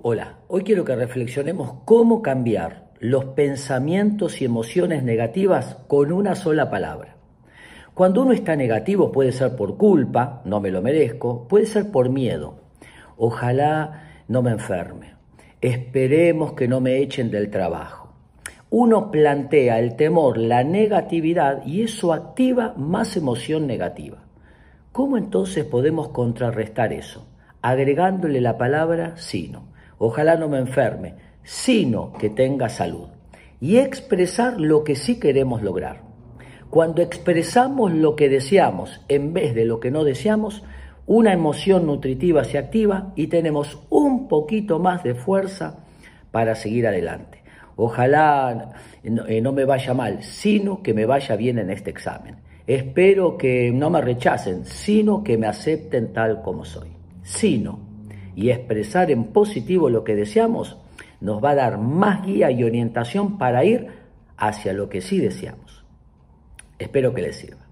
Hola, hoy quiero que reflexionemos cómo cambiar los pensamientos y emociones negativas con una sola palabra. Cuando uno está negativo puede ser por culpa, no me lo merezco, puede ser por miedo. Ojalá no me enferme. Esperemos que no me echen del trabajo. Uno plantea el temor, la negatividad y eso activa más emoción negativa. ¿Cómo entonces podemos contrarrestar eso? Agregándole la palabra sino ojalá no me enferme, sino que tenga salud. Y expresar lo que sí queremos lograr. Cuando expresamos lo que deseamos en vez de lo que no deseamos, una emoción nutritiva se activa y tenemos un poquito más de fuerza para seguir adelante. Ojalá eh, no me vaya mal, sino que me vaya bien en este examen. Espero que no me rechacen, sino que me acepten tal como soy. Sino y expresar en positivo lo que deseamos, nos va a dar más guía y orientación para ir hacia lo que sí deseamos. Espero que les sirva.